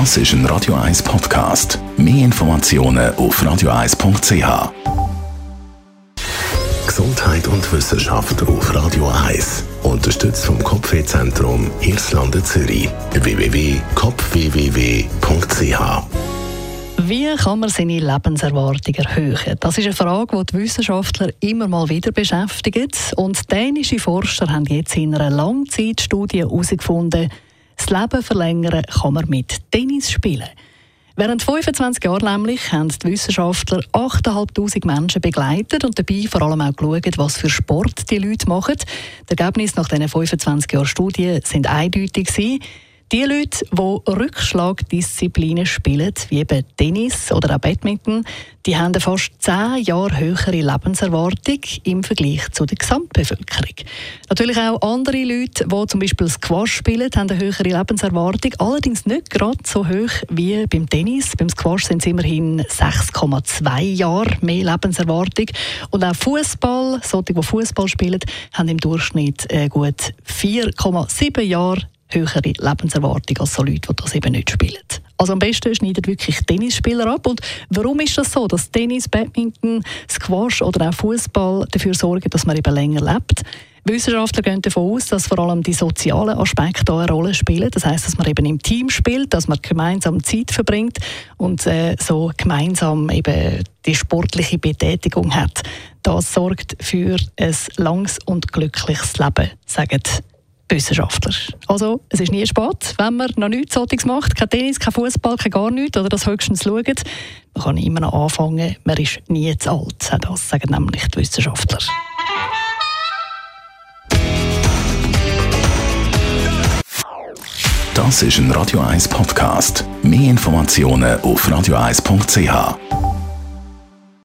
Das ist ein Radio 1 Podcast. Mehr Informationen auf radio1.ch. Gesundheit und Wissenschaft auf Radio 1. Unterstützt vom Kopfwehzentrum Irlande Zürich. www.kopfwww.ch wie kann man seine Lebenserwartung erhöhen? Das ist eine Frage, die die Wissenschaftler immer mal wieder beschäftigt. Und dänische Forscher haben jetzt in einer Langzeitstudie herausgefunden, das Leben verlängern kann man mit Tennis spielen. Während 25 Jahren nämlich haben die Wissenschaftler 8'500 Menschen begleitet und dabei vor allem auch geschaut, was für Sport die Leute machen. Die Ergebnisse nach diesen 25 Jahren Studie sind eindeutig. Gewesen. Die Leute, die Rückschlagdisziplinen spielen, wie eben Tennis oder auch Badminton, die haben fast zehn Jahre höhere Lebenserwartung im Vergleich zu der Gesamtbevölkerung. Natürlich auch andere Leute, die zum Beispiel Squash spielen, haben eine höhere Lebenserwartung, allerdings nicht gerade so hoch wie beim Tennis. Beim Squash sind es immerhin 6,2 Jahre mehr Lebenserwartung. Und auch Fußball, solche, die Fußball spielen, haben im Durchschnitt äh, gut 4,7 Jahre höhere Lebenserwartung als so Leute, die das eben nicht spielen. Also am besten schneiden wirklich Tennisspieler ab. Und warum ist das so, dass Tennis, Badminton, Squash oder auch Fußball dafür sorgen, dass man eben länger lebt? Wissenschaftler gehen davon aus, dass vor allem die sozialen Aspekte eine Rolle spielen. Das heißt, dass man eben im Team spielt, dass man gemeinsam Zeit verbringt und äh, so gemeinsam eben die sportliche Betätigung hat. Das sorgt für ein langes und glückliches Leben, sagen Wissenschaftler. Also, es ist nie spät, wenn man noch nichts solches macht. Kein Tennis, kein Fußball, kein gar nichts, oder das höchstens schaut. Man kann immer noch anfangen, man ist nie zu alt. Das sagen nämlich die Wissenschaftler. Das ist ein Radio 1 Podcast. Mehr Informationen auf radio1.ch.